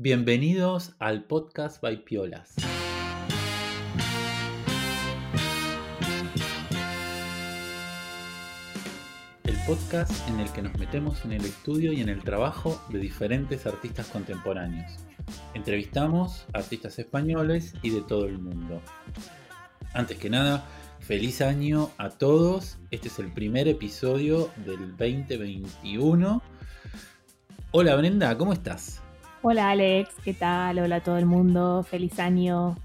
Bienvenidos al podcast by Piolas. El podcast en el que nos metemos en el estudio y en el trabajo de diferentes artistas contemporáneos. Entrevistamos artistas españoles y de todo el mundo. Antes que nada, feliz año a todos. Este es el primer episodio del 2021. Hola Brenda, ¿cómo estás? Hola Alex, ¿qué tal? Hola a todo el mundo, feliz año.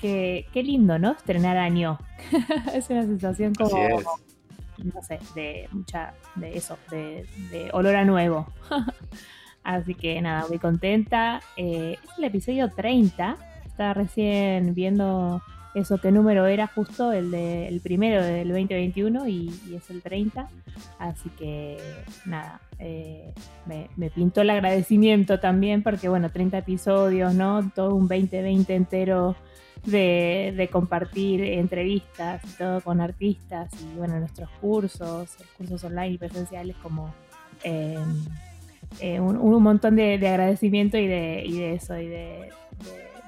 Qué, qué lindo, ¿no? Estrenar año. es una sensación como, no sé, de mucha, de eso, de, olor a nuevo. Así que nada, muy contenta. Eh, es el episodio 30. Estaba recién viendo eso qué número era justo, el, de, el primero del 2021 y, es el 30. Así que nada, eh, me, pintó el agradecimiento también porque bueno, 30 episodios, ¿no? Todo un 2020 entero de, compartir entrevistas y todo con artistas y bueno, nuestros cursos, cursos online y presenciales como... Em, eh, un, montón de, agradecimiento y de, y de eso, y de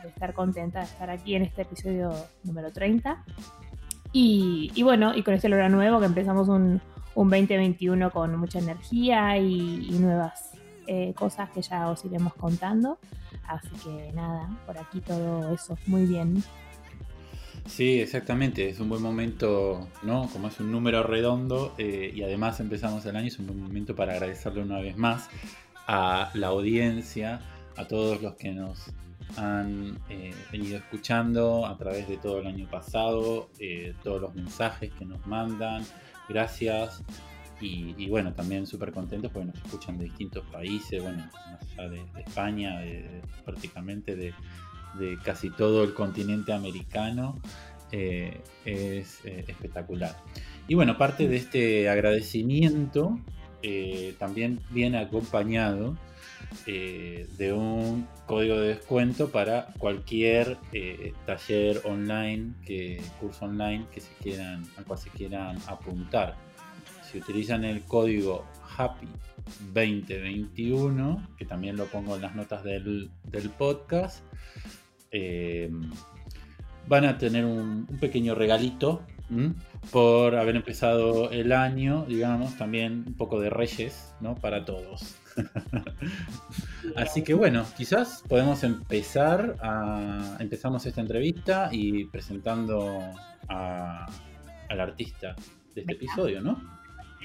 estar contenta de estar aquí en este episodio número 30. Y, bueno, y con este logro nuevo que empezamos un, un 2021 con mucha energía y, nuevas eh, cosas que ya os iremos contando. Así que nada, por aquí todo eso, muy bien. Sí, exactamente, es un buen momento, ¿no? Como es un número redondo eh, y además empezamos el año, es un buen momento para agradecerle una vez más a la audiencia, a todos los que nos han eh, venido escuchando a través de todo el año pasado, eh, todos los mensajes que nos mandan. Gracias. Y, bueno, también súper contentos porque nos escuchan de distintos países, bueno, más allá de, España, prácticamente de, casi todo el continente americano. Eh, es espectacular. Y bueno, parte de este agradecimiento también viene acompañado eh, de un código de descuento para cualquier eh, taller online, que, curso online que se quieran, al cual se quieran apuntar. Si utilizan el código Happy 2021, que también lo pongo en las notas del, podcast, eh, van a tener un, pequeño regalito por haber empezado el año, digamos, también un poco de reyes, ¿no? Para todos. Así que bueno, quizás podemos empezar a. Empezamos esta entrevista y presentando al artista de este episodio, ¿no?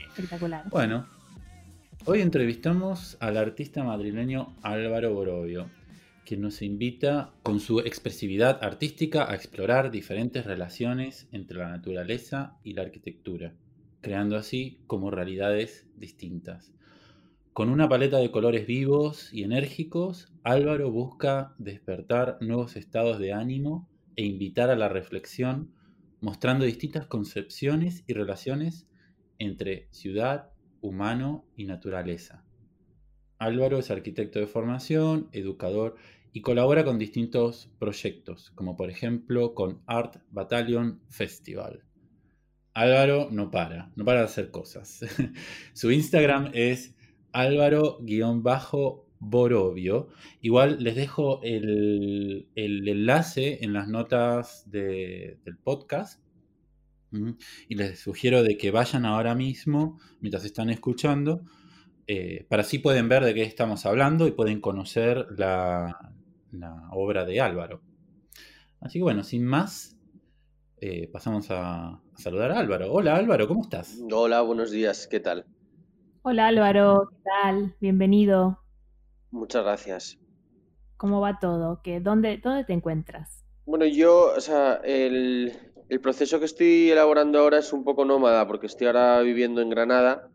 Espectacular. Bueno, hoy entrevistamos al artista madrileño Álvaro Borovio, quien nos invita con su expresividad artística a explorar diferentes relaciones entre la naturaleza y la arquitectura, creando así como realidades distintas. Con una paleta de colores vivos y enérgicos, Álvaro busca despertar nuevos estados de ánimo e invitar a la reflexión, mostrando distintas concepciones y relaciones entre ciudad, humano y naturaleza. Álvaro es arquitecto de formación, educador y colabora con distintos proyectos, como por ejemplo con Art Battalion Festival. Álvaro no para, no para de hacer cosas. Su Instagram es Álvaro-Borovio. Igual les dejo el, enlace en las notas del podcast. Y les sugiero de que vayan ahora mismo, mientras están escuchando, eh, para así pueden ver de qué estamos hablando y pueden conocer la, obra de Álvaro. Así que bueno, sin más, eh, pasamos a saludar a Álvaro. Hola Álvaro, ¿cómo estás? Hola, buenos días, ¿qué tal? Hola Álvaro, ¿qué tal? Bienvenido. Muchas gracias. ¿Cómo va todo? ¿Qué, dónde, ¿Dónde te encuentras? Bueno, yo, o sea, el, proceso que estoy elaborando ahora es un poco nómada porque estoy ahora viviendo en Granada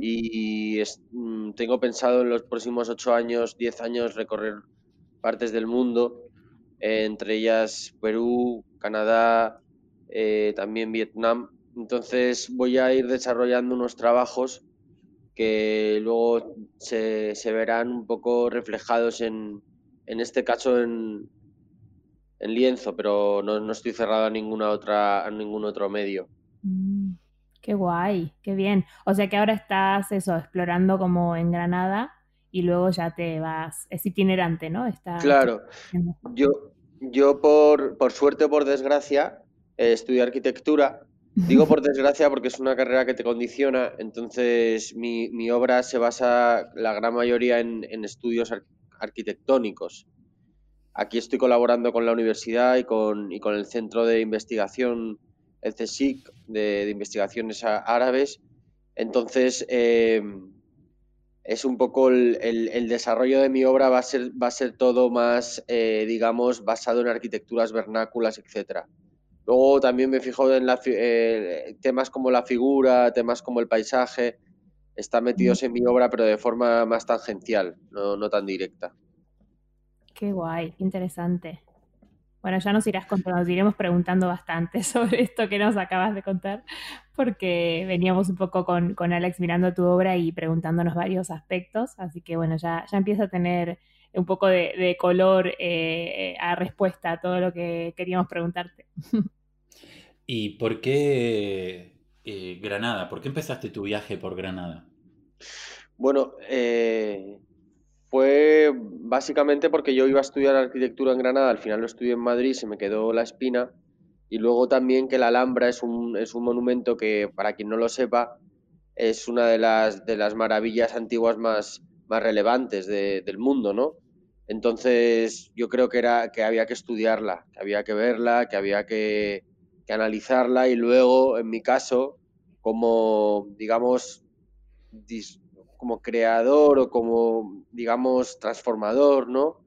y mm, tengo pensado en los próximos ocho años, diez años recorrer partes del mundo, entre ellas Perú, Canadá, eh, también Vietnam. Entonces voy a ir desarrollando unos trabajos que luego se, verán un poco reflejados en, en este caso en, en lienzo, pero no, estoy cerrado a ninguna otra, a ningún otro medio. Mm, qué guay, qué bien. O sea que ahora estás eso, explorando como en Granada y luego ya te vas, es itinerante, ¿no? Está, claro, yo, yo por, por suerte o por desgracia eh, estudié arquitectura. Digo por desgracia porque es una carrera que te condiciona, entonces mi, mi obra se basa la gran mayoría en, en estudios arquitectónicos. Aquí estoy colaborando con la universidad y con, y con el Centro de Investigación, el CSIC, de, de Investigaciones Árabes. Entonces, eh, es un poco el, el, desarrollo de mi obra va a ser, va a ser todo más, eh, digamos, basado en arquitecturas vernáculas, etc. Luego también me fijo en la, eh, temas como la figura, temas como el paisaje, están metidos en mi obra, pero de forma más tangencial, no, no tan directa. Qué guay, qué interesante. Bueno, ya nos irás contando, nos iremos preguntando bastante sobre esto que nos acabas de contar, porque veníamos un poco con, Alex mirando tu obra y preguntándonos varios aspectos, así que bueno, ya, ya empieza a tener un poco de, color eh, a respuesta a todo lo que queríamos preguntarte. ¿Y por qué eh, Granada? ¿Por qué empezaste tu viaje por Granada? Bueno, eh, fue básicamente porque yo iba a estudiar arquitectura en Granada, al final lo estudié en Madrid, se me quedó la espina. Y luego también que la Alhambra es un, es un monumento que, para quien no lo sepa, es una de las, de las maravillas antiguas más, más relevantes del mundo, ¿no? Entonces yo creo que, era, que había que estudiarla, que había que verla, que había que, que analizarla y luego, en mi caso, como, digamos, como creador o como, digamos, transformador, ¿no?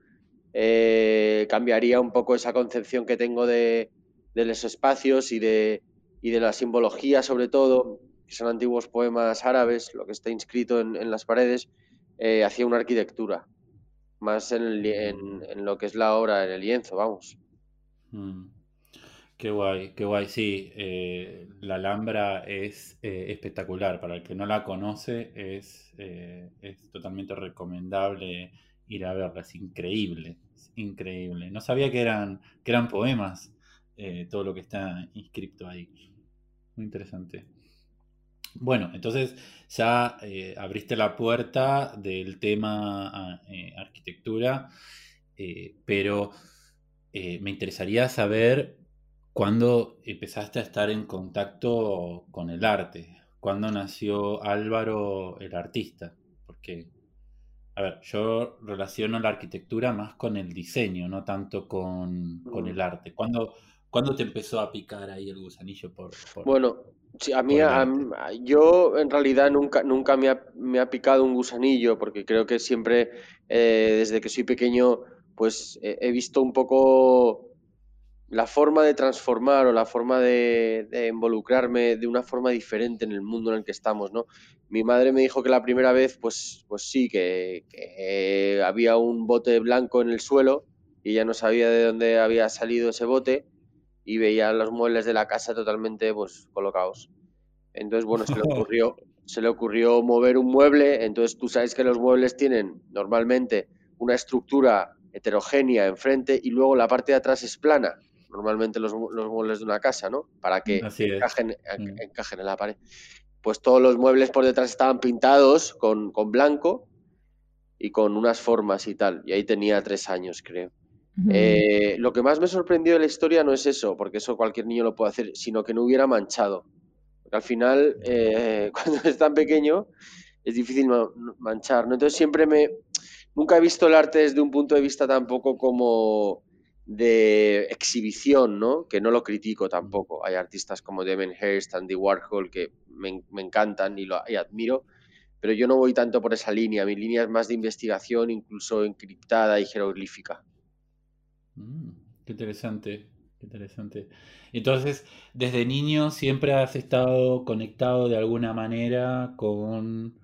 Eh, cambiaría un poco esa concepción que tengo de, los espacios y de, y de la simbología, sobre todo, que son antiguos poemas árabes, lo que está inscrito en, las paredes, eh, hacia una arquitectura, más en, en, lo que es la obra, en el lienzo, vamos. Mm. Qué guay, qué guay. Sí, eh, la Alhambra es eh, espectacular. Para el que no la conoce, es, eh, totalmente recomendable ir a verla. Es increíble, increíble. No sabía que eran, que eran poemas todo lo que está inscrito ahí. Muy interesante. Bueno, entonces ya abriste la puerta del tema ah, arquitectura, pero me interesaría saber ¿Cuándo empezaste a estar en contacto con el arte? ¿Cuándo nació Álvaro el artista? Porque, a ver, yo relaciono la arquitectura más con el diseño, no tanto con, mm. el arte. ¿Cuándo, ¿Cuándo, te empezó a picar ahí el gusanillo por... bueno, a mí, yo en realidad nunca, nunca me, ha, picado un gusanillo, porque creo que siempre, eh, desde que soy pequeño, pues he visto un poco la forma de transformar o la forma de, involucrarme de una forma diferente en el mundo en el que estamos, ¿no? Mi madre me dijo que la primera vez, pues, pues sí, que, había un bote blanco en el suelo y ella no sabía de dónde había salido ese bote y veía los muebles de la casa totalmente, pues, colocados. Entonces, bueno, se le ocurrió, se le ocurrió mover un mueble, entonces tú sabes que los muebles tienen normalmente una estructura heterogénea enfrente y luego la parte de atrás es plana normalmente los, muebles de una casa, ¿no? Para que encajen, mm. encajen, en la pared. Pues todos los muebles por detrás estaban pintados con, blanco y con unas formas y tal. Y ahí tenía tres años, creo. Eh, lo que más me sorprendió de la historia no es eso, porque eso cualquier niño lo puede hacer, sino que no hubiera manchado. Porque al final, eh, cuando es tan pequeño, es difícil manchar. ¿no? Entonces siempre me... Nunca he visto el arte desde un punto de vista tampoco como de exhibición, ¿no? Que no lo critico tampoco. Hay artistas como Damien Hirst, Andy Warhol que me, encantan y, lo, admiro, pero yo no voy tanto por esa línea. Mi línea es más de investigación, incluso encriptada y jeroglífica. Mm, qué interesante, qué interesante. Entonces, desde niño siempre has estado conectado de alguna manera con,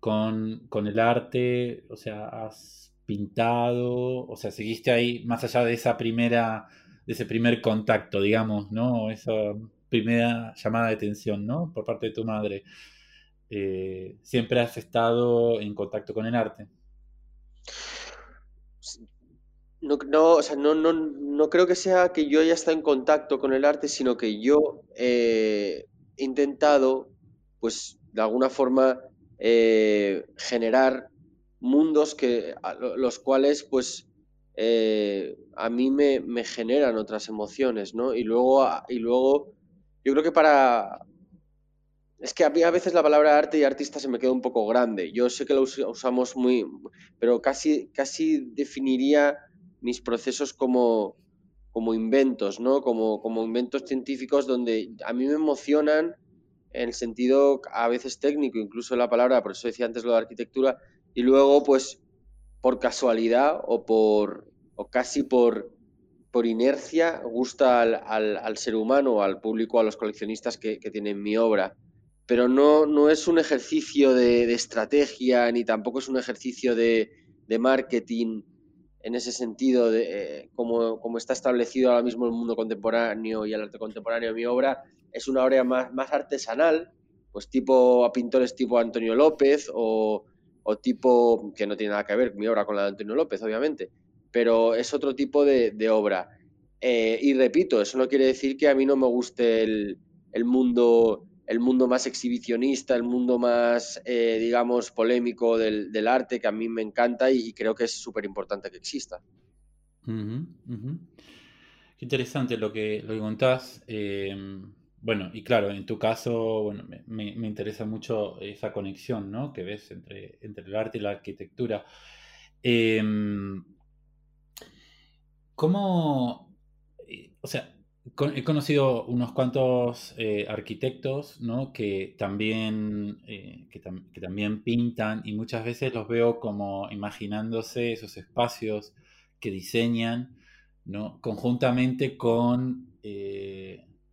con, con el arte, o sea, has pintado, o sea, seguiste ahí más allá de esa primera, de ese primer contacto, digamos, ¿no? Esa primera llamada de atención, ¿no? Por parte de tu madre. Eh, ¿Siempre has estado en contacto con el arte? No, o sea, no, no, no creo que sea que yo haya estado en contacto con el arte, sino que yo eh, he intentado, pues, de alguna forma, eh, generar mundos que, los cuales pues eh, a mí me, generan otras emociones, ¿no? Y luego, y luego, yo creo que para... Es que a mí a veces la palabra arte y artista se me queda un poco grande. Yo sé que lo usamos muy... pero casi, casi definiría mis procesos como, como inventos, ¿no? Como, como inventos científicos donde a mí me emocionan en el sentido a veces técnico, incluso la palabra, por eso decía antes lo de arquitectura, y luego pues por casualidad o por o casi por, por inercia gusta al, ser humano, al público, a los coleccionistas que, tienen mi obra. Pero no, no es un ejercicio de, estrategia ni tampoco es un ejercicio de, marketing en ese sentido, de, eh, como, como, está establecido ahora mismo el mundo contemporáneo y el arte contemporáneo. Mi obra es una obra más, más artesanal, pues tipo a pintores tipo Antonio López o, tipo, que no tiene nada que ver mi obra con la de Antonio López, obviamente, pero es otro tipo de, obra. Eh, y repito, eso no quiere decir que a mí no me guste el, mundo el mundo más exhibicionista, el mundo más, eh, digamos, polémico del, arte, que a mí me encanta y, creo que es súper importante que exista. Qué interesante lo que, lo que contás. Eh, bueno, y claro, en tu caso, bueno, me, interesa mucho esa conexión, ¿no? Que ves entre, entre el arte y la arquitectura. Em, ¿Cómo, eh, o sea, he conocido unos cuantos eh, arquitectos, ¿no? Que también, eh, que, también pintan y muchas veces los veo como imaginándose esos espacios que diseñan, ¿no? Conjuntamente con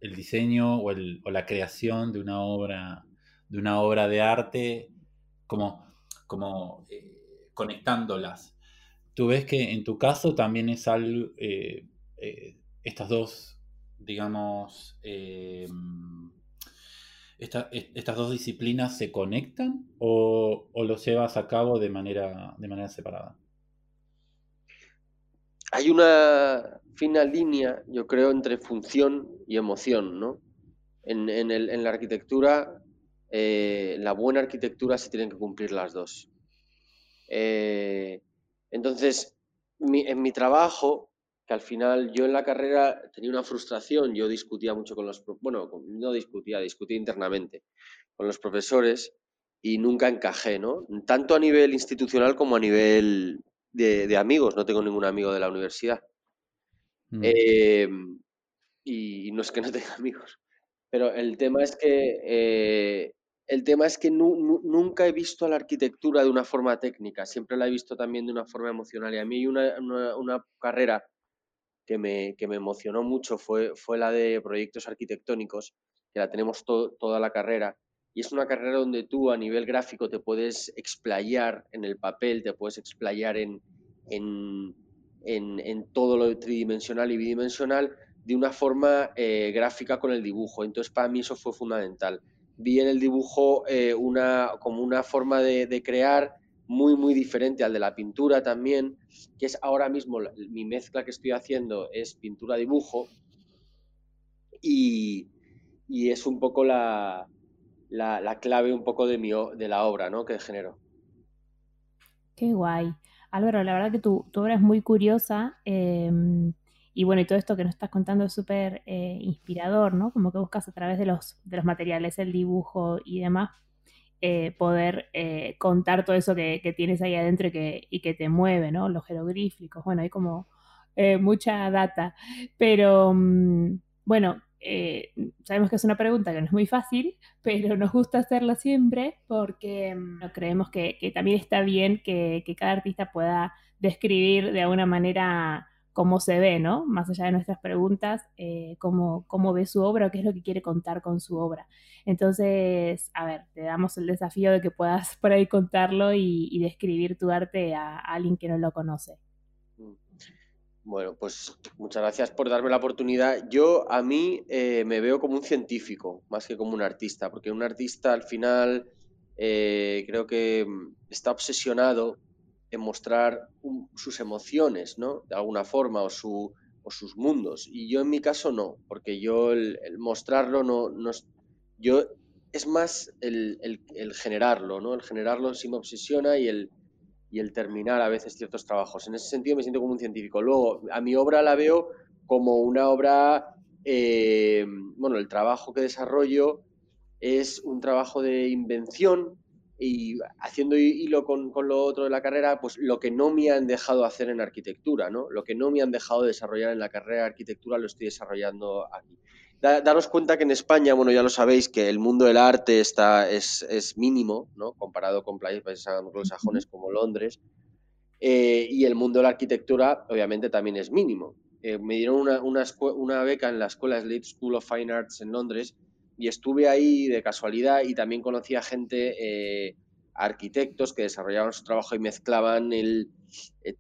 el diseño o, la creación de una obra, de una obra de arte, como, como eh, conectándolas. Tú ves que en tu caso también es algo, eh, eh, estas dos, digamos, estas dos disciplinas se conectan o, o, lo llevas a cabo de manera, de manera separada? Hay una fina línea, yo creo, entre función y emoción, ¿no? En, la arquitectura, eh, la buena arquitectura se tienen que cumplir las dos. Eh, entonces, en mi trabajo, que al final yo en la carrera tenía una frustración, yo discutía mucho con los, bueno, no discutía, discutía internamente con los profesores y nunca encajé, ¿no? Tanto a nivel institucional como a nivel de amigos, no tengo ningún amigo de la universidad. Mm. Em, y no es que no tenga amigos, pero el tema es que, eh, el tema es que nunca he visto la arquitectura de una forma técnica, siempre la he visto también de una forma emocional. Y a mí una, una, carrera que me, que me, emocionó mucho fue, fue la de proyectos arquitectónicos, que la tenemos toda la carrera. Y es una carrera donde tú a nivel gráfico te puedes explayar en el papel, te puedes explayar en, en en, todo lo tridimensional y bidimensional de una forma eh, gráfica con el dibujo. Entonces, para mí eso fue fundamental. Vi en el dibujo eh, una, como una forma de, crear muy, muy diferente al de la pintura también, que es ahora mismo mi mezcla que estoy haciendo es pintura-dibujo y, es un poco la, la, clave un poco de, mi, de la obra ¿no? que genero. Qué guay. Álvaro, la verdad que tu, obra es muy curiosa em, y bueno, y todo esto que nos estás contando es súper eh, inspirador, ¿no? Como que buscas a través de los, de los materiales, el dibujo y demás, eh, poder eh, contar todo eso que, tienes ahí adentro y que, y que te mueve, ¿no? Los jeroglíficos, bueno, hay como mucha data, pero mm, bueno, eh, sabemos que es una pregunta que no es muy fácil, pero nos gusta hacerla siempre porque mm, creemos que, también está bien que, cada artista pueda describir de alguna manera cómo se ve, ¿no? Más allá de nuestras preguntas, eh, cómo, ve su obra o qué es lo que quiere contar con su obra. Entonces, a ver, te damos el desafío de que puedas por ahí contarlo y, describir tu arte a alguien que no lo conoce. Bueno, pues muchas gracias por darme la oportunidad. Yo a mí eh, me veo como un científico más que como un artista, porque un artista al final eh, creo que mm, está obsesionado en mostrar sus emociones, ¿no? De alguna forma, o, su, o sus mundos. Y yo en mi caso no, porque yo el, mostrarlo no, no es, yo es más el, el, generarlo, ¿no? El generarlo sí me obsesiona y el, y el terminar a veces ciertos trabajos. En ese sentido me siento como un científico. Luego, a mi obra la veo como una obra, eh, bueno, el trabajo que desarrollo es un trabajo de invención y haciendo hilo con, con, lo otro de la carrera, pues lo que no me han dejado hacer en arquitectura, ¿no? Lo que no me han dejado desarrollar en la carrera de arquitectura lo estoy desarrollando aquí. Daros cuenta que en España, bueno, ya lo sabéis, que el mundo del arte está, es, es mínimo, ¿no? Comparado con países anglosajones como Londres. Eh, y el mundo de la arquitectura, obviamente, también es mínimo. Eh, me dieron una, una, una beca en la escuela Slade School of Fine Arts en Londres y estuve ahí de casualidad y también conocí a gente, eh, arquitectos que desarrollaban su trabajo y mezclaban el,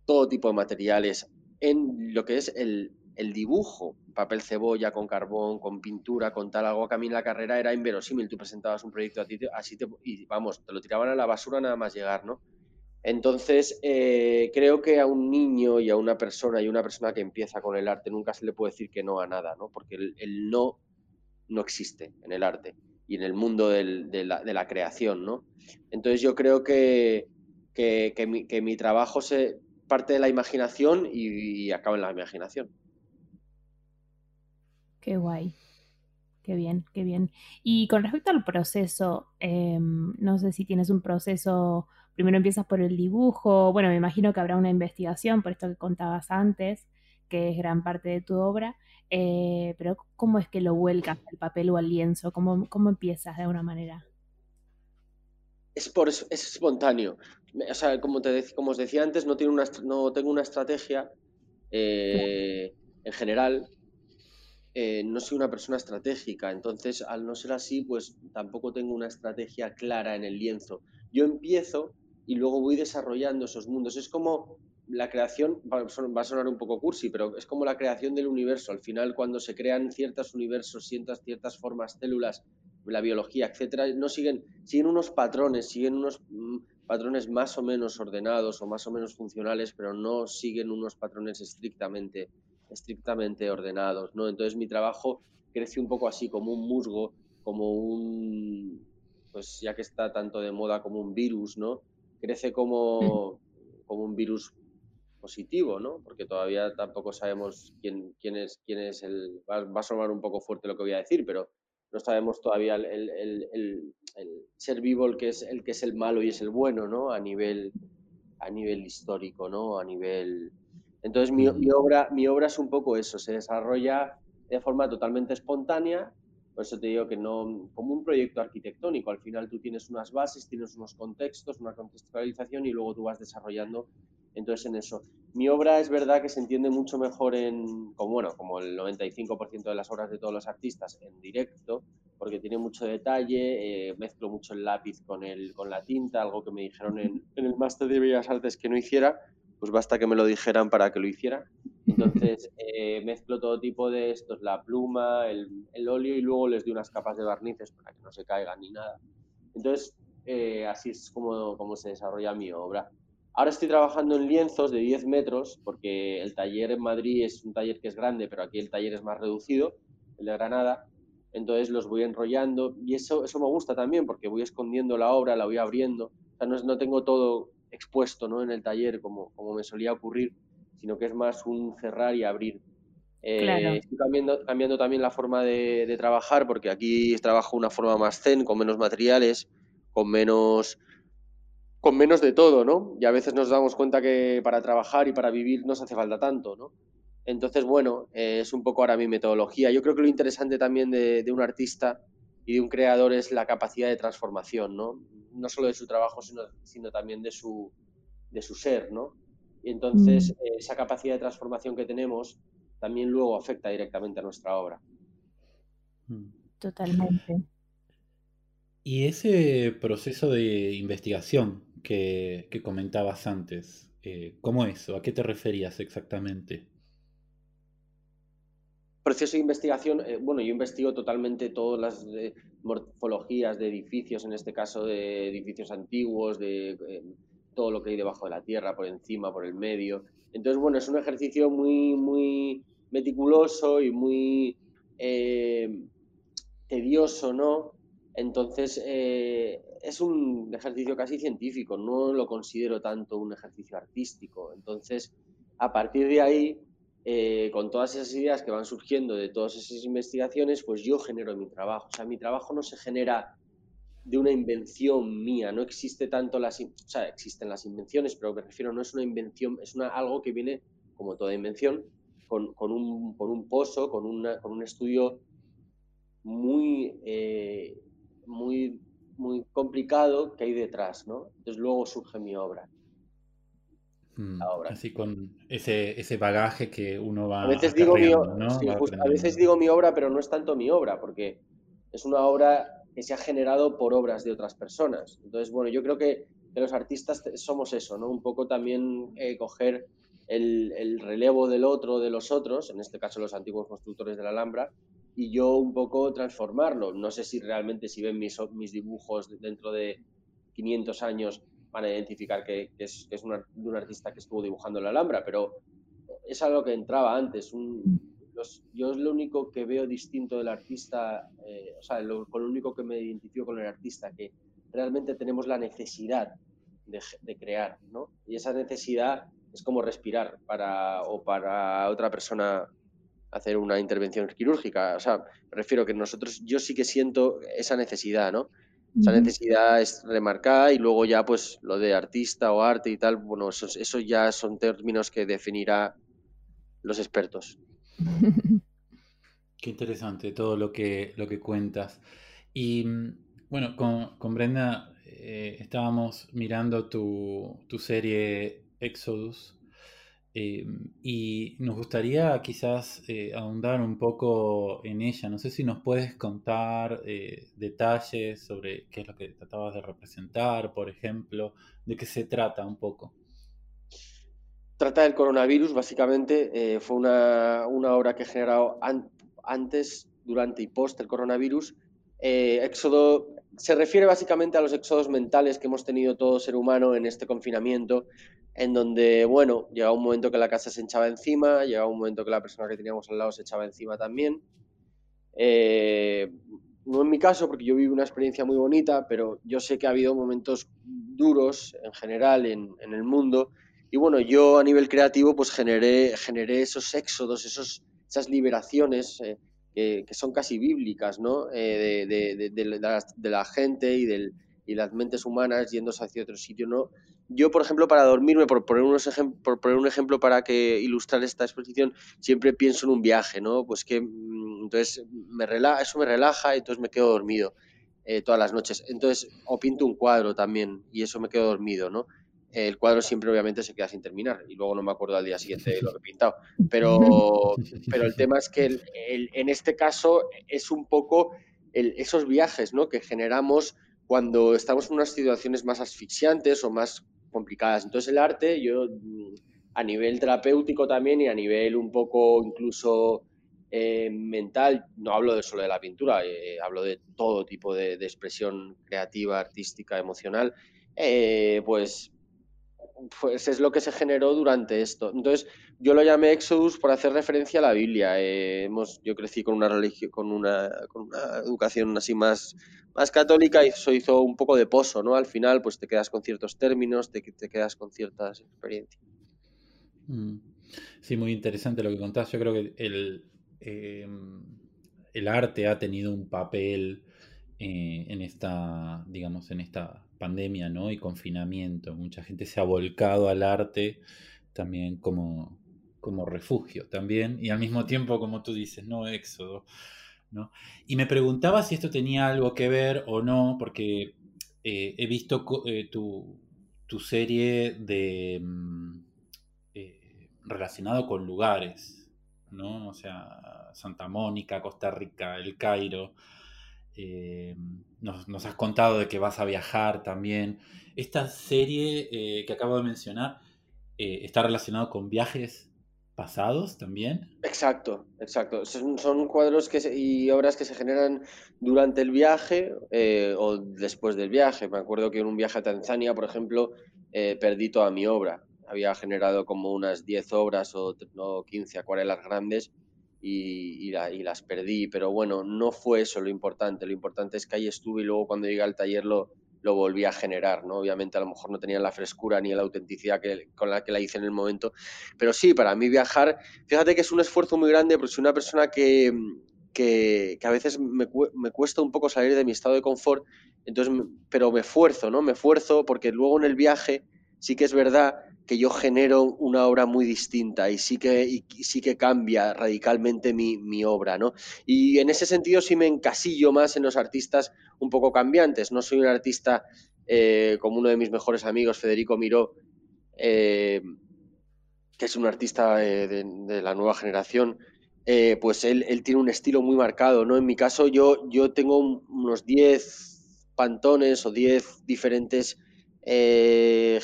todo tipo de materiales en lo que es el, el, dibujo, papel cebolla con carbón, con pintura, con tal, algo que a mí en la carrera era inverosímil. Tú presentabas un proyecto a ti, así te, y vamos, te lo tiraban a la basura nada más llegar, ¿no? Entonces, eh, creo que a un niño y a una persona y una persona que empieza con el arte nunca se le puede decir que no a nada, ¿no? Porque el, no no existe en el arte y en el mundo de, la, creación, ¿no? Entonces yo creo que, que, mi, trabajo se parte de la imaginación y, acaba en la imaginación. Qué guay. Qué bien, qué bien. Y con respecto al proceso, em, no sé si tienes un proceso, primero empiezas por el dibujo, bueno, me imagino que habrá una investigación, por esto que contabas antes, que es gran parte de tu obra, eh, pero ¿cómo es que lo vuelcas al papel o al lienzo? ¿Cómo, cómo empiezas de alguna manera? Es, por, es espontáneo. O sea, como, te, como os decía antes, no, tiene una, no tengo una estrategia eh, en general. Eh, no soy una persona estratégica, entonces al no ser así, pues tampoco tengo una estrategia clara en el lienzo. Yo empiezo y luego voy desarrollando esos mundos. Es como la creación, va a sonar un poco cursi, pero es como la creación del universo. Al final, cuando se crean ciertos universos, ciertas, ciertas formas, células, la biología, etcétera, no siguen, siguen unos patrones, siguen unos mm, patrones más o menos ordenados o más o menos funcionales, pero no siguen unos patrones estrictamente, estrictamente ordenados, ¿no? Entonces mi trabajo crece un poco así, como un musgo, como un, pues ya que está tanto de moda como un virus, ¿no? Crece como, como un virus positivo, ¿no? Porque todavía tampoco sabemos quién, quién, es, quién es el... Va, a sonar un poco fuerte lo que voy a decir, pero no sabemos todavía el, el, el, ser vivo el que es el que es el malo y es el bueno, ¿no? A nivel, a nivel histórico, ¿no? A nivel... Entonces mi, mi, obra, mi obra es un poco eso, se desarrolla de forma totalmente espontánea, por eso te digo que no, como un proyecto arquitectónico, al final tú tienes unas bases, tienes unos contextos, una contextualización y luego tú vas desarrollando entonces, en eso. Mi obra es verdad que se entiende mucho mejor en, como, bueno, como el 95% de las obras de todos los artistas, en directo, porque tiene mucho detalle, eh, mezclo mucho el lápiz con, el, con la tinta, algo que me dijeron en, el máster de Bellas Artes que no hiciera, pues basta que me lo dijeran para que lo hiciera. Entonces, eh, mezclo todo tipo de estos, la pluma, el, el, óleo y luego les doy unas capas de barnices para que no se caigan ni nada. Entonces, eh, así es como, como se desarrolla mi obra. Ahora estoy trabajando en lienzos de 10 metros, porque el taller en Madrid es un taller que es grande, pero aquí el taller es más reducido, el de Granada. Entonces los voy enrollando y eso, eso me gusta también, porque voy escondiendo la obra, la voy abriendo. O sea, no, no tengo todo expuesto ¿no? en el taller como, como me solía ocurrir, sino que es más un cerrar y abrir. Eh, estoy cambiando, cambiando, también la forma de, de, trabajar, porque aquí trabajo una forma más zen, con menos materiales, con menos con menos de todo, ¿no? Y a veces nos damos cuenta que para trabajar y para vivir no se hace falta tanto, ¿no? Entonces, bueno, eh, es un poco ahora mi metodología. Yo creo que lo interesante también de, un artista y de un creador es la capacidad de transformación, ¿no? No solo de su trabajo, sino, sino también de su, de su ser, ¿no? Y entonces, mm. esa capacidad de transformación que tenemos también luego afecta directamente a nuestra obra. Totalmente. Y ese proceso de investigación que, comentabas antes, eh, ¿cómo es o a qué te referías exactamente? Proceso de investigación, eh, bueno, yo investigo totalmente todas las eh, morfologías de edificios, en este caso de edificios antiguos, de todo lo que hay debajo de la tierra, por encima, por el medio. Entonces, bueno, es un ejercicio muy, muy meticuloso y muy tedioso, ¿no? Entonces, eh, es un ejercicio casi científico, no lo considero tanto un ejercicio artístico. Entonces, a partir de ahí, eh, con todas esas ideas que van surgiendo de todas esas investigaciones, pues yo genero mi trabajo. O sea, mi trabajo no se genera de una invención mía, no existe tanto las, o sea, existen las invenciones, pero me refiero, no es una invención, es una, algo que viene, como toda invención, con, un, un, pozo, con, con un estudio muy, eh, muy, muy complicado que hay detrás, ¿no? Entonces luego surge mi obra. Mm, así con ese, ese bagaje que uno va a veces digo mi, a veces digo mi obra, pero no es tanto mi obra, porque es una obra que se ha generado por obras de otras personas. Entonces, bueno, yo creo que, los artistas somos eso, ¿no? Un poco también eh, coger el, el, relevo del otro, de los otros, en este caso los antiguos constructores de la Alhambra, y yo un poco transformarlo. No sé si realmente si ven mis, mis dibujos dentro de 500 años van a identificar que, es, es un, un, artista que estuvo dibujando la Alhambra, pero es algo que entraba antes. Un, yo es lo único que veo distinto del artista, eh, o sea, lo, lo único que me identifico con el artista, que realmente tenemos la necesidad de, de crear, ¿no? Y esa necesidad es como respirar para, o para otra persona hacer una intervención quirúrgica. O sea, me refiero que nosotros, yo sí que siento esa necesidad, ¿no? Esa necesidad es remarcada y luego ya pues lo de artista o arte y tal, bueno, eso, eso ya son términos que definirá los expertos. Qué interesante todo lo que, lo que cuentas. Y bueno, con, con Brenda eh, estábamos mirando tu, tu serie Exodus Em, y nos gustaría quizás eh, ahondar un poco en ella. No sé si nos puedes contar eh, detalles sobre qué es lo que tratabas de representar, por ejemplo, de qué se trata un poco. Trata del coronavirus, básicamente. Eh, fue una, obra que he generado antes, durante y post el coronavirus. Éxodo se refiere básicamente a los éxodos mentales que hemos tenido todo ser humano en este confinamiento en donde, bueno, llegaba un momento que la casa se echaba encima, llegaba un momento que la persona que teníamos al lado se echaba encima también. Eh, no en mi caso, porque yo viví una experiencia muy bonita, pero yo sé que ha habido momentos duros en general en, el mundo. Y bueno, yo a nivel creativo pues generé, generé esos éxodos, esos, esas liberaciones eh, que, son casi bíblicas, ¿no? Eh, de, de, la, gente y, del, y las mentes humanas yéndose hacia otro sitio, ¿no? Yo, por ejemplo, para dormirme, por poner, unos por poner un ejemplo para que ilustrar esta exposición, siempre pienso en un viaje, ¿no? Pues que mm, entonces me relaja, eso me relaja y entonces me quedo dormido eh, todas las noches. Entonces, o pinto un cuadro también y eso me quedo dormido, ¿no? El cuadro siempre obviamente se queda sin terminar y luego no me acuerdo al día siguiente de lo que he pintado. Pero, pero el tema es que en este caso es un poco esos viajes ¿no? que generamos cuando estamos en unas situaciones más asfixiantes o más complicadas. Entonces el arte, yo a nivel terapéutico también y a nivel un poco incluso eh, mental, no hablo de solo de la pintura, eh, hablo de todo tipo de, expresión creativa, artística, emocional, eh, pues, pues es lo que se generó durante esto. Entonces yo lo llamé Exodus por hacer referencia a la Biblia. hemos, yo crecí con una religión, con una, educación así más más católica eso hizo un poco de pozo, ¿no? Al final, pues te quedas con ciertos términos, te, te quedas con ciertas experiencias. Mm. Sí, muy interesante lo que contás. Yo creo que el, em, el arte ha tenido un papel eh, en esta, digamos, en esta pandemia, ¿no? Y confinamiento. Mucha gente se ha volcado al arte también como, como refugio también. Y al mismo tiempo, como tú dices, ¿no? Éxodo. Y me preguntaba si esto tenía algo que ver o no, porque eh, he visto eh, tu, serie de mm, eh, relacionado con lugares, ¿no? O sea, Santa Mónica, Costa Rica, El Cairo. Nos, nos, has contado de que vas a viajar también. Esta serie que acabo de mencionar está relacionado con viajes pasados también. Exacto, exacto. Son, cuadros que y obras que se generan durante el viaje eh, o después del viaje. Me acuerdo que en un viaje a Tanzania, por ejemplo, eh, perdí toda mi obra. Había generado como unas 10 obras o, 15 acuarelas grandes y, las perdí. Pero bueno, no fue eso lo importante. Lo importante es que ahí estuve y luego cuando llegué al taller lo, lo volví a generar, ¿no? Obviamente a lo mejor no tenía la frescura ni la autenticidad que, con la que la hice en el momento, pero sí, para mí viajar, fíjate que es un esfuerzo muy grande porque soy una persona que, que, a veces me, me, cuesta un poco salir de mi estado de confort, entonces, pero me esfuerzo, ¿no? Me esfuerzo porque luego en el viaje sí que es verdad que yo genero una obra muy distinta y sí que, sí que cambia radicalmente mi, obra, ¿no? Y en ese sentido sí me encasillo más en los artistas un poco cambiantes. No soy un artista eh, como uno de mis mejores amigos, Federico Miró, eh, que es un artista eh, de, la nueva generación, pues él, tiene un estilo muy marcado, ¿no? En mi caso yo, yo tengo unos 10 pantones o 10 diferentes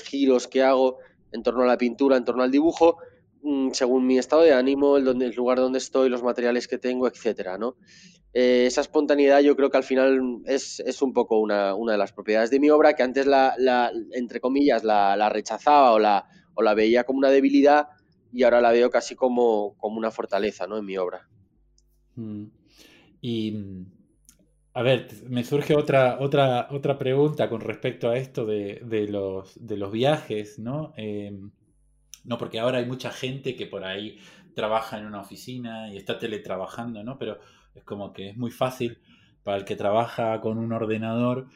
giros que hago en torno a la pintura, en torno al dibujo, mm, según mi estado de ánimo, el, lugar donde estoy, los materiales que tengo, etcétera, ¿no? Eh, esa espontaneidad yo creo que al final es, un poco una, de las propiedades de mi obra, que antes entre comillas, la, rechazaba o la, veía como una debilidad y ahora la veo casi como, una fortaleza en mi obra. Mm. Y a ver, me surge otra, otra, otra pregunta con respecto a esto de, los, de los viajes, ¿no? Em, no, porque ahora hay mucha gente que por ahí trabaja en una oficina y está teletrabajando, ¿no? Pero es como que es muy fácil para el que trabaja con un ordenador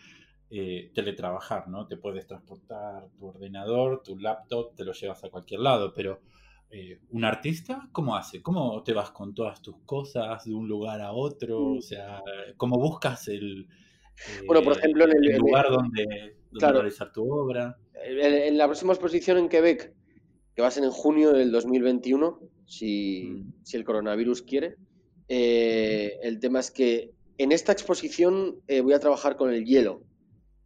eh, teletrabajar, ¿no? Te puedes transportar tu ordenador, tu laptop, te lo llevas a cualquier lado, pero eh, un artista, ¿cómo hace? ¿Cómo te vas con todas tus cosas de un lugar a otro? Mm. O sea, ¿cómo buscas el, bueno, por ejemplo, en el, lugar donde, realizar tu obra? En, la próxima exposición en Quebec, que va a ser en junio del 2021, si, mm. si el coronavirus quiere, eh, el tema es que en esta exposición eh, voy a trabajar con el hielo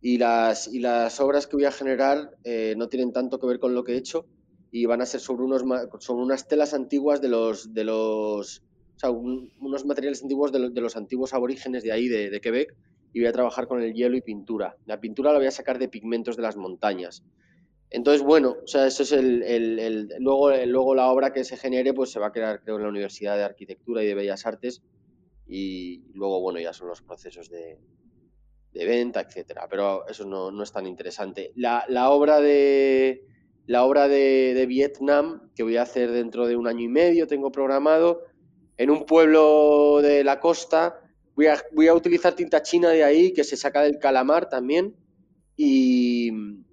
y las, y las obras que voy a generar no tienen tanto que ver con lo que he hecho, y van a ser sobre, unos, sobre unas telas antiguas de los, de los o sea, unos materiales antiguos de los, antiguos aborígenes de ahí, de, de, Quebec, y voy a trabajar con el hielo y pintura. La pintura la voy a sacar de pigmentos de las montañas. Entonces, bueno, o sea, eso es el, el, luego, luego la obra que se genere, pues se va a crear, creo, en la Universidad de Arquitectura y de Bellas Artes, y luego, bueno, ya son los procesos de, de venta, etcétera. Pero eso no, no es tan interesante. La, la obra de, la obra de, Vietnam, que voy a hacer dentro de un año y medio, tengo programado, en un pueblo de la costa. Voy a, voy a utilizar tinta china de ahí, que se saca del calamar también. Y,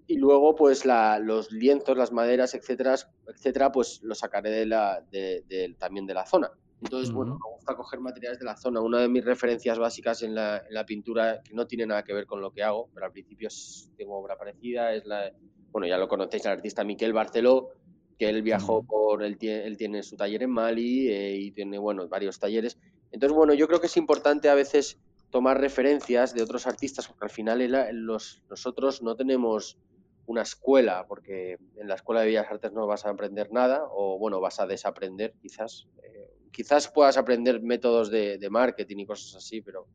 luego, pues los lienzos, las maderas, etcétera, etcétera, pues los sacaré de la, de, también de la zona. Entonces, bueno, me gusta coger materiales de la zona. Una de mis referencias básicas en la, en la, pintura, que no tiene nada que ver con lo que hago, pero al principio tengo obra parecida, es la, bueno, ya lo conocéis, el artista Miquel Barceló, que él viajó por, él tiene, él tiene su taller en Mali eh, y tiene, bueno, varios talleres. Entonces, bueno, yo creo que es importante a veces tomar referencias de otros artistas, porque al final los, nosotros no tenemos una escuela, porque en la escuela de Bellas Artes no vas a aprender nada, o bueno, vas a desaprender quizás. Eh, quizás puedas aprender métodos de, de, marketing y cosas así, pero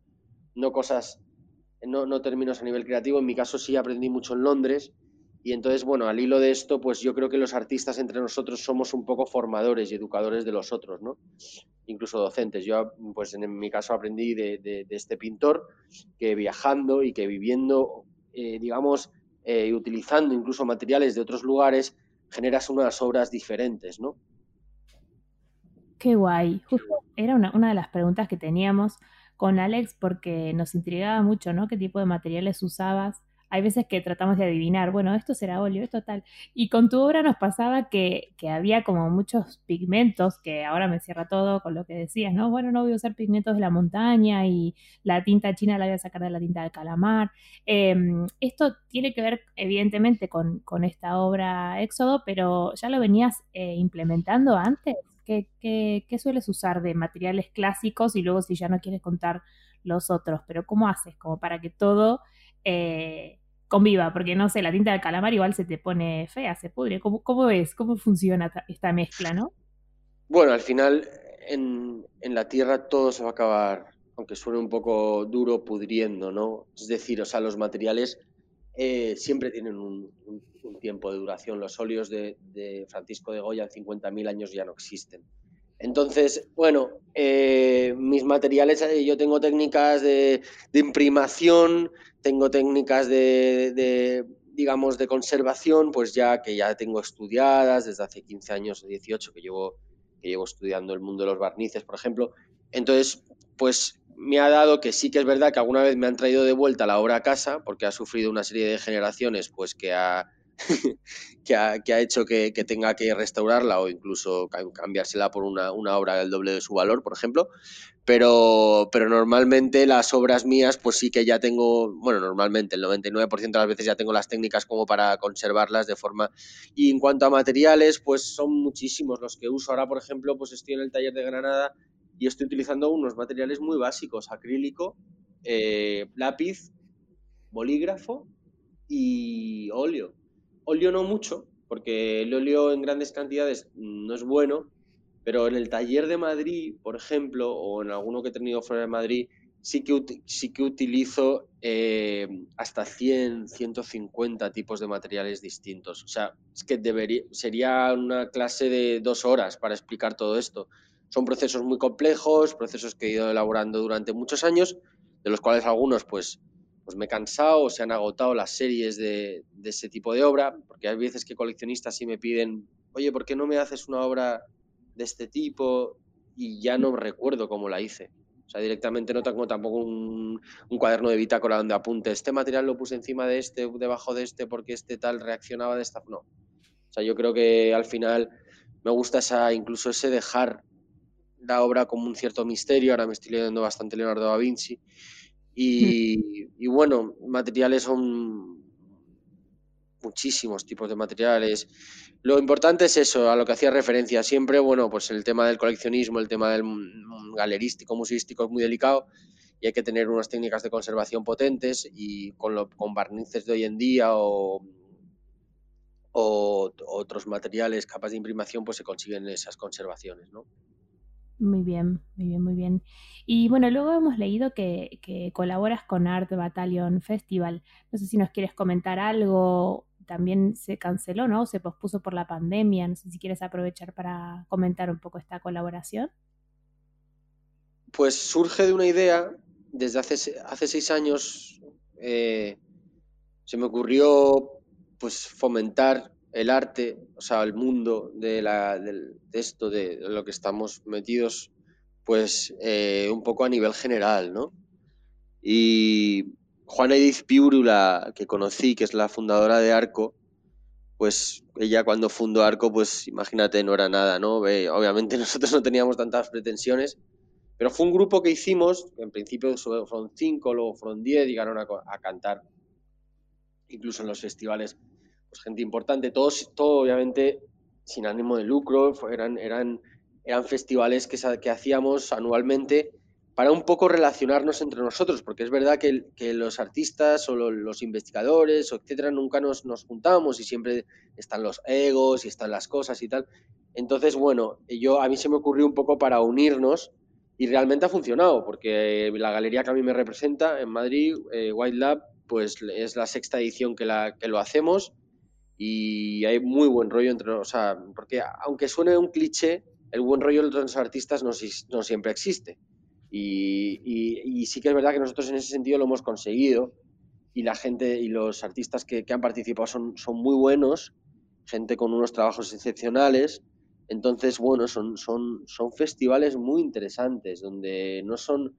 no cosas, no, no términos a nivel creativo. En mi caso sí aprendí mucho en Londres y entonces, bueno, al hilo de esto, pues yo creo que los artistas entre nosotros somos un poco formadores y educadores de los otros, ¿no? Incluso docentes. Yo, pues en mi caso, aprendí de, este pintor que viajando y que viviendo, eh, digamos, eh, utilizando incluso materiales de otros lugares, generas unas obras diferentes, ¿no? Qué guay. Justo era una, una de las preguntas que teníamos con Alex porque nos intrigaba mucho, ¿no? ¿Qué tipo de materiales usabas? Hay veces que tratamos de adivinar, bueno, esto será óleo, esto tal. Y con tu obra nos pasaba que, había como muchos pigmentos, que ahora me cierra todo con lo que decías, ¿no? Bueno, no voy a usar pigmentos de la montaña y la tinta china la voy a sacar de la tinta del calamar. Em, esto tiene que ver, evidentemente, con, esta obra Éxodo, pero ¿ya lo venías eh, implementando antes? ¿Qué, ¿Qué, sueles usar de materiales clásicos y luego si ya no quieres contar los otros? Pero ¿cómo haces? Como para que todo... Eh, conviva, porque no sé, la tinta del calamar igual se te pone fea, se pudre. ¿Cómo, cómo es? ¿Cómo funciona esta mezcla, no? Bueno, al final en, la tierra todo se va a acabar, aunque suene un poco duro, pudriendo, ¿no? Es decir, o sea, los materiales eh, siempre tienen un, tiempo de duración. Los óleos de, Francisco de Goya en 50.000 años ya no existen. Entonces, bueno, eh, mis materiales, eh, yo tengo técnicas de, imprimación, tengo técnicas de, digamos, de conservación, pues ya que ya tengo estudiadas desde hace 15 años o 18 que llevo, que llevo estudiando el mundo de los barnices, por ejemplo. Entonces, pues me ha dado que sí que es verdad que alguna vez me han traído de vuelta la obra a casa, porque ha sufrido una serie de generaciones, pues que ha, que, ha, hecho que, tenga que restaurarla o incluso cambiársela por una, obra del doble de su valor, por ejemplo. Pero, pero normalmente las obras mías, pues sí que ya tengo, bueno, normalmente el 99% de las veces ya tengo las técnicas como para conservarlas de forma... Y en cuanto a materiales, pues son muchísimos los que uso. Ahora, por ejemplo, pues estoy en el taller de Granada y estoy utilizando unos materiales muy básicos, acrílico, eh, lápiz, bolígrafo y óleo. Óleo no mucho, porque el óleo en grandes cantidades no es bueno, pero en el taller de Madrid, por ejemplo, o en alguno que he tenido fuera de Madrid, sí que, sí que utilizo eh, hasta 100, 150 tipos de materiales distintos. O sea, que debería, sería una clase de dos horas para explicar todo esto. Son procesos muy complejos, procesos que he ido elaborando durante muchos años, de los cuales algunos pues, pues me he cansado o se han agotado las series de, ese tipo de obra, porque hay veces que coleccionistas sí me piden, oye, ¿por qué no me haces una obra de este tipo? Y ya no recuerdo cómo la hice. O sea, directamente no tengo tampoco un, un, cuaderno de bitácora donde apunte, este material lo puse encima de este, debajo de este, porque este tal reaccionaba de esta... No. O sea, yo creo que al final me gusta esa, incluso ese dejar la obra como un cierto misterio. Ahora me estoy leyendo bastante Leonardo da Vinci. Y, y, bueno, materiales son muchísimos tipos de materiales. Lo importante es eso, a lo que hacía referencia. Siempre, bueno, pues el tema del coleccionismo, el tema del galerístico, museístico es muy delicado y hay que tener unas técnicas de conservación potentes y con, con barnices de hoy en día o, o otros materiales, capas de imprimación, pues se consiguen esas conservaciones, ¿no? Muy bien, muy bien, muy bien. Y bueno, luego hemos leído que, colaboras con Art Battalion Festival. No sé si nos quieres comentar algo. También se canceló, ¿no? Se pospuso por la pandemia. No sé si quieres aprovechar para comentar un poco esta colaboración. Pues surge de una idea. Desde hace, hace seis años eh, se me ocurrió pues fomentar el arte, o sea, el mundo de, la, de esto, de lo que estamos metidos, pues eh, un poco a nivel general, ¿no? Y Juana Edith Piurula, que conocí, que es la fundadora de Arco, pues ella cuando fundó Arco, pues imagínate, no era nada, ¿no? obviamente nosotros no teníamos tantas pretensiones, pero fue un grupo que hicimos, en principio fueron cinco, luego fueron diez, llegaron a, a cantar incluso en los festivales pues, gente importante, todos, todo obviamente sin ánimo de lucro, eran, eran, eran festivales que, que hacíamos anualmente para un poco relacionarnos entre nosotros, porque es verdad que, que los artistas o los, investigadores, o etcétera, nunca nos, nos juntamos y siempre están los egos y están las cosas y tal. Entonces, bueno, yo a mí se me ocurrió un poco para unirnos y realmente ha funcionado, porque la galería que a mí me representa en Madrid, eh, Lab, pues es la sexta edición que, la, que lo hacemos y hay muy buen rollo entre, o sea, porque aunque suene un cliché, el buen rollo entre los artistas no, no siempre existe. Y, y, sí que es verdad que nosotros en ese sentido lo hemos conseguido y la gente y los artistas que, que han participado son, son muy buenos, gente con unos trabajos excepcionales. Entonces, bueno, son, son, son festivales muy interesantes donde no son,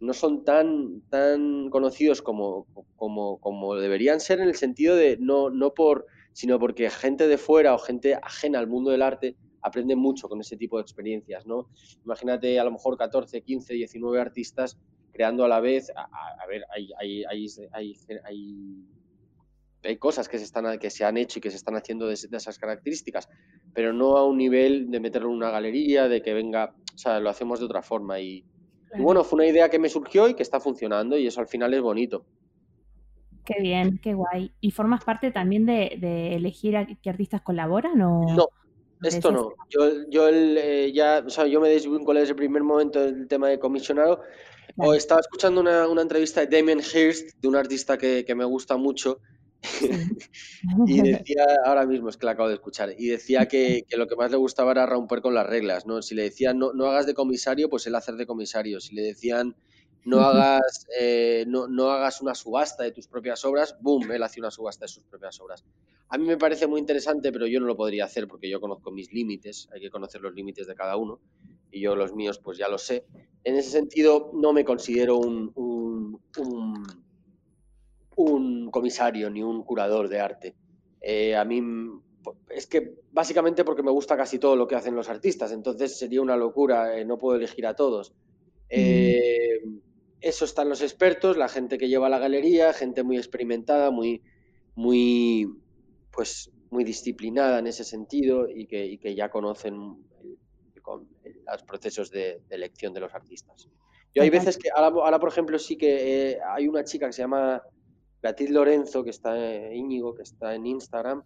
no son tan, tan conocidos como, como, como deberían ser en el sentido de no, no por sino porque gente de fuera o gente ajena al mundo del arte aprende mucho con ese tipo de experiencias, ¿no? Imagínate a lo mejor 14, 15, 19 artistas creando a la vez, a, ver, hay, hay, hay, hay, cosas que se, están, que se han hecho y que se están haciendo de, esas características, pero no a un nivel de meterlo en una galería, de que venga, o sea, lo hacemos de otra forma y, y bueno, fue una idea que me surgió y que está funcionando y eso al final es bonito. Qué bien, qué guay. ¿Y formas parte también de, elegir a qué artistas colaboran o...? No, esto no. Yo, yo eh, ya, o sea, yo me desvinculé desde el primer momento del tema de comisionado. O estaba escuchando una, una, entrevista de Damien Hirst, de un artista que, que, me gusta mucho, y decía, ahora mismo es que la acabo de escuchar, y decía que, lo que más le gustaba era romper con las reglas, ¿no? Si le decían no, no hagas de comisario, pues él hacer de comisario. Si le decían no hagas, eh, no, no, hagas una subasta de tus propias obras, boom, él hace una subasta de sus propias obras. A mí me parece muy interesante, pero yo no lo podría hacer porque yo conozco mis límites, hay que conocer los límites de cada uno, y yo los míos pues ya los sé. En ese sentido, no me considero un, un, un, comisario ni un curador de arte. Eh, a mí es que básicamente porque me gusta casi todo lo que hacen los artistas, entonces sería una locura, eh, no puedo elegir a todos. Eh, eso están los expertos, la gente que lleva la galería, gente muy experimentada, muy, muy, pues, muy disciplinada en ese sentido y que, que ya conocen los procesos de, elección de los artistas. Yo hay veces que, ahora, por ejemplo, sí que eh, hay una chica que se llama Beatriz Lorenzo, que está Íñigo, que está en Instagram,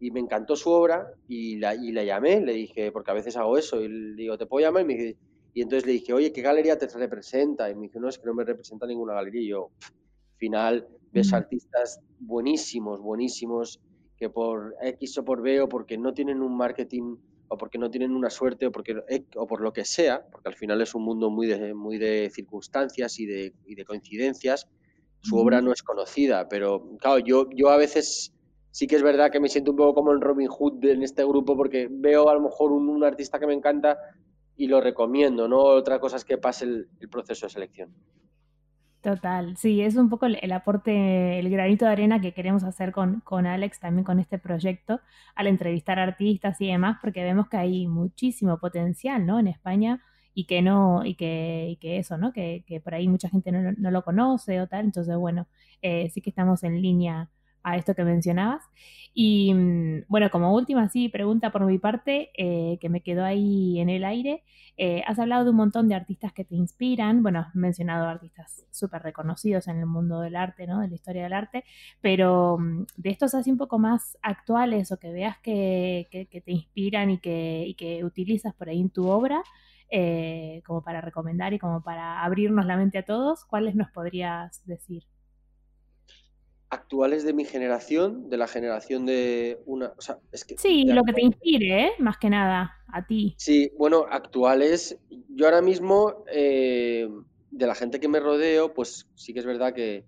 y me encantó su obra y la, y la llamé, le dije, porque a veces hago eso, y le digo, ¿te puedo llamar? Y me dice, y entonces le dije, oye, ¿qué galería te representa? Y me dijo, no, es que no me representa ninguna galería. Y yo, al final, ves artistas buenísimos, buenísimos, que por X o por B o porque no tienen un marketing o porque no tienen una suerte o, porque, o por lo que sea, porque al final es un mundo muy de, muy de circunstancias y de, y de coincidencias, su obra no es conocida, pero claro, yo, yo a veces sí que es verdad que me siento un poco como el Robin Hood en este grupo porque veo a lo mejor un, un artista que me encanta y lo recomiendo, ¿no? Otra cosa es que pase el, proceso de selección. Total, sí, es un poco el, aporte, el granito de arena que queremos hacer con, con, Alex también con este proyecto, al entrevistar artistas y demás, porque vemos que hay muchísimo potencial, ¿no? En España y que no, y que, y que eso, ¿no? Que, que, por ahí mucha gente no, no, lo conoce o tal, entonces bueno, eh, sí que estamos en línea a esto que mencionabas. Y mm, bueno, como última sí, pregunta por mi parte, eh, que me quedó ahí en el aire. Eh, has hablado de un montón de artistas que te inspiran, bueno, has mencionado artistas súper reconocidos en el mundo del arte, ¿no? De la historia del arte, pero mm, de estos así un poco más actuales o que veas que, que, te inspiran y que, y que utilizas por ahí en tu obra, eh, como para recomendar y como para abrirnos la mente a todos, ¿cuáles nos podrías decir? Actuales de mi generación, de la generación de una... O sea, es que, sí, lo que te inspire, ¿eh? más que nada, a ti. Sí, bueno, actuales. Yo ahora mismo, eh, de la gente que me rodeo, pues sí que es verdad que,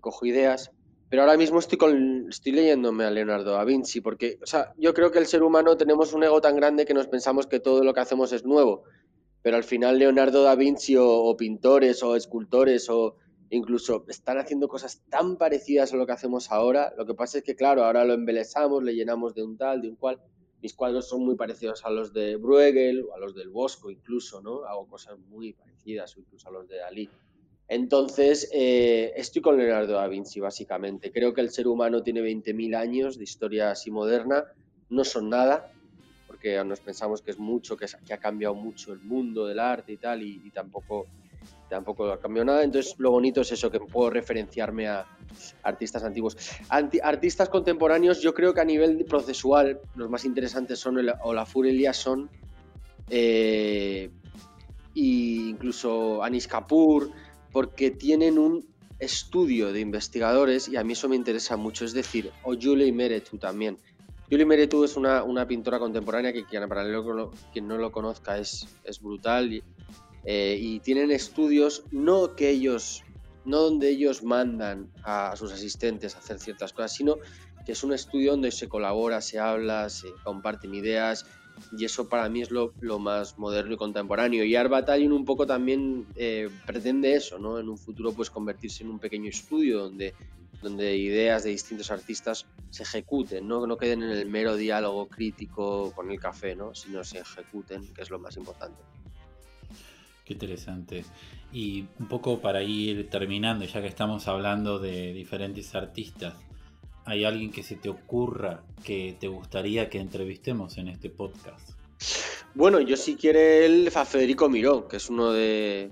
cojo ideas, pero ahora mismo estoy, con, estoy leyéndome a Leonardo da Vinci, porque, o sea, yo creo que el ser humano tenemos un ego tan grande que nos pensamos que todo lo que hacemos es nuevo, pero al final Leonardo da Vinci o pintores o escultores o incluso están haciendo cosas tan parecidas a lo que hacemos ahora. Lo que pasa es que, claro, ahora lo embelezamos, le llenamos de un tal, de un cual. Mis cuadros son muy parecidos a los de Bruegel o a los del Bosco incluso, ¿no? Hago cosas muy parecidas, incluso a los de Dalí. Entonces, eh, estoy con Leonardo da Vinci, básicamente. Creo que el ser humano tiene 20.000 años de historia así moderna. No son nada, porque nos pensamos que es mucho, que, ha cambiado mucho el mundo del arte y tal, y tampoco tampoco ha cambiado nada. Entonces, lo bonito es eso, que puedo referenciarme a artistas antiguos. artistas contemporáneos, yo creo que a nivel procesual, los más interesantes son el Olafur Eliasson, eh, e incluso Anis Kapoor, porque tienen un estudio de investigadores y a mí eso me interesa mucho. Es decir, o Julie Meretu también. Julie Meretu es una, pintora contemporánea que quien, paralelo, quien no lo conozca es, es brutal. Y, eh, y tienen estudios no que ellos, no donde ellos mandan a sus asistentes a hacer ciertas cosas, sino que es un estudio donde se colabora, se habla, se comparten ideas y eso para mí es lo, más moderno y contemporáneo. Y Art un poco también eh, pretende eso, ¿no? En un futuro pues convertirse en un pequeño estudio donde, donde ideas de distintos artistas se ejecuten, ¿no? no queden en el mero diálogo crítico con el café, ¿no? Sino se ejecuten, que es lo más importante. Qué interesante. Y un poco para ir terminando, ya que estamos hablando de diferentes artistas, ¿hay alguien que se te ocurra que te gustaría que entrevistemos en este podcast? Bueno, yo si quiere el a Federico Miró, que es uno de,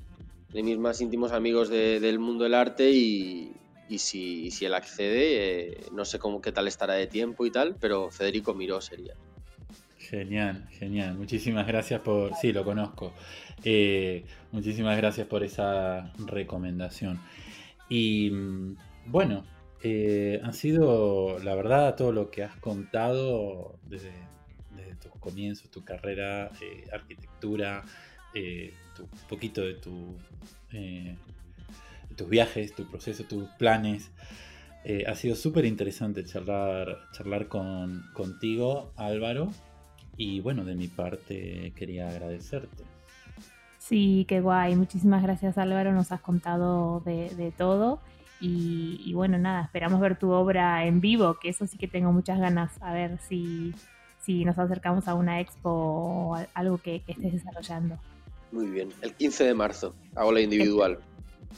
mis más íntimos amigos del mundo del arte y, si, si, él accede, eh, no sé cómo qué tal estará de tiempo y tal, pero Federico Miró sería. Genial, genial. Muchísimas gracias por... Sí, lo conozco. Eh, muchísimas gracias por esa recomendación. Y mm, bueno, eh, ha sido, la verdad, todo lo que has contado desde, tus comienzos, tu carrera, eh, arquitectura, eh, un poquito de tu, tus viajes, tu proceso, tus planes. ha sido súper interesante charlar, charlar con, contigo, Álvaro. Y bueno, de mi parte quería agradecerte. Sí, qué guay. Muchísimas gracias Álvaro, nos has contado de, todo. Y, bueno, nada, esperamos ver tu obra en vivo, que eso sí que tengo muchas ganas, a ver si, si nos acercamos a una expo o algo que, estés desarrollando. Muy bien, el 15 de marzo, hago la individual.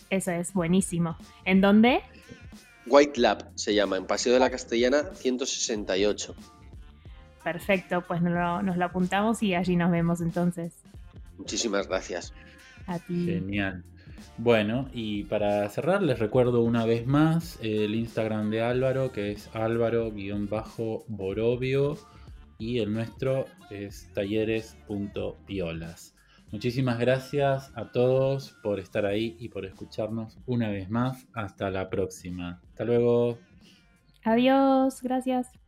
Eso es, buenísimo. ¿En dónde? White Lab se llama, en Paseo de la Castellana 168. Perfecto, pues nos lo, nos lo apuntamos y allí nos vemos entonces. Muchísimas gracias. A ti. Genial. Bueno, y para cerrar les recuerdo una vez más el Instagram de Álvaro, que es álvaro-borovio, y el nuestro es talleres.piolas. Muchísimas gracias a todos por estar ahí y por escucharnos una vez más. Hasta la próxima. Hasta luego. Adiós, gracias.